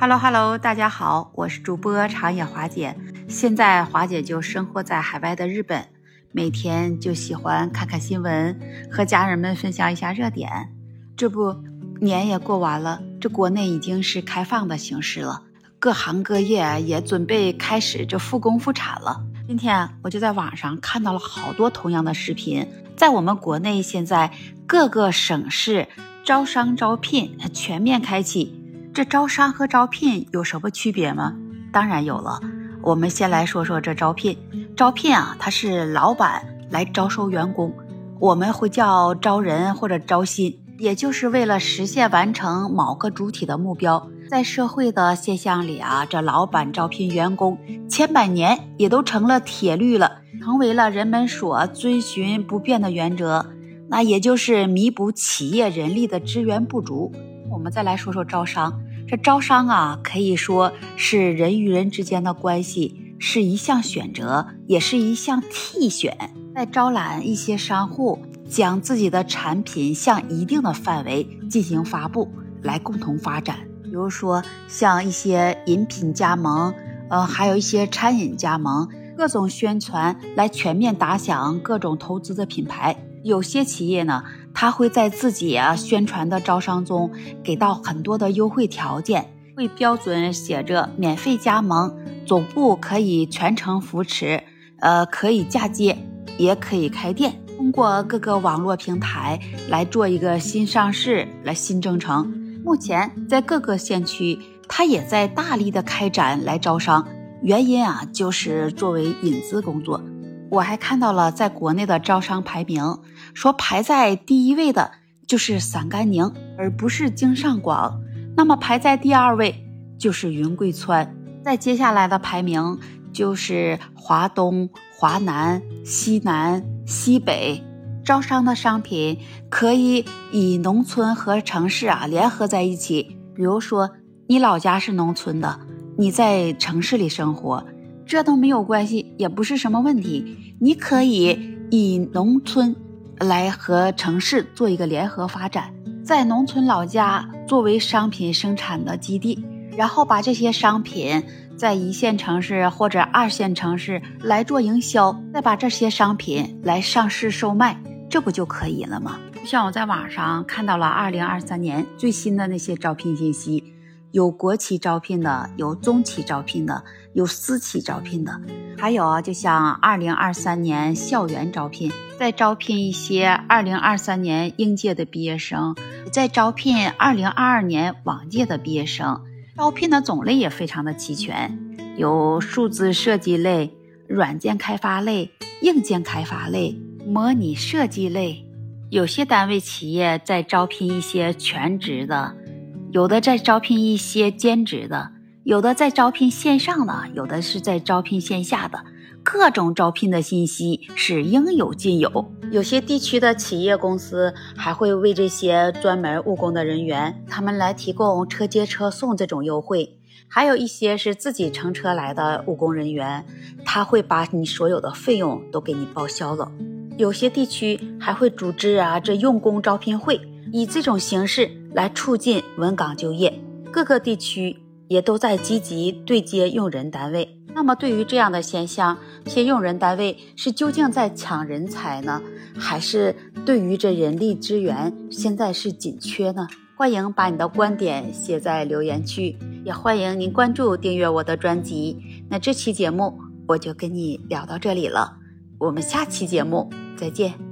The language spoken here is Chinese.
Hello Hello，大家好，我是主播长野华姐。现在华姐就生活在海外的日本，每天就喜欢看看新闻，和家人们分享一下热点。这不，年也过完了，这国内已经是开放的形式了，各行各业也准备开始这复工复产了。今天我就在网上看到了好多同样的视频，在我们国内现在各个省市招商招聘全面开启。这招商和招聘有什么区别吗？当然有了。我们先来说说这招聘。招聘啊，它是老板来招收员工，我们会叫招人或者招新，也就是为了实现完成某个主体的目标。在社会的现象里啊，这老板招聘员工千百年也都成了铁律了，成为了人们所遵循不变的原则。那也就是弥补企业人力的资源不足。我们再来说说招商，这招商啊，可以说是人与人之间的关系，是一项选择，也是一项替选。在招揽一些商户，将自己的产品向一定的范围进行发布，来共同发展。比如说像一些饮品加盟，呃，还有一些餐饮加盟，各种宣传来全面打响各种投资的品牌。有些企业呢。他会在自己啊宣传的招商中给到很多的优惠条件，会标准写着免费加盟，总部可以全程扶持，呃，可以嫁接，也可以开店，通过各个网络平台来做一个新上市，来新征程。目前在各个县区，他也在大力的开展来招商，原因啊就是作为引资工作。我还看到了在国内的招商排名，说排在第一位的就是陕甘宁，而不是京上广。那么排在第二位就是云贵川，在接下来的排名就是华东、华南、西南、西北。招商的商品可以以农村和城市啊联合在一起，比如说你老家是农村的，你在城市里生活。这都没有关系，也不是什么问题。你可以以农村来和城市做一个联合发展，在农村老家作为商品生产的基地，然后把这些商品在一线城市或者二线城市来做营销，再把这些商品来上市售卖，这不就可以了吗？像我在网上看到了二零二三年最新的那些招聘信息。有国企招聘的，有中企招聘的，有私企招聘的，还有啊，就像二零二三年校园招聘，在招聘一些二零二三年应届的毕业生，在招聘二零二二年往届的毕业生，招聘的种类也非常的齐全，有数字设计类、软件开发类、硬件开发类、模拟设计类，有些单位企业在招聘一些全职的。有的在招聘一些兼职的，有的在招聘线上的，有的是在招聘线下的，各种招聘的信息是应有尽有。有些地区的企业公司还会为这些专门务工的人员，他们来提供车接车送这种优惠。还有一些是自己乘车来的务工人员，他会把你所有的费用都给你报销了。有些地区还会组织啊这用工招聘会。以这种形式来促进稳岗就业，各个地区也都在积极对接用人单位。那么，对于这样的现象，这些用人单位是究竟在抢人才呢，还是对于这人力资源现在是紧缺呢？欢迎把你的观点写在留言区，也欢迎您关注订阅我的专辑。那这期节目我就跟你聊到这里了，我们下期节目再见。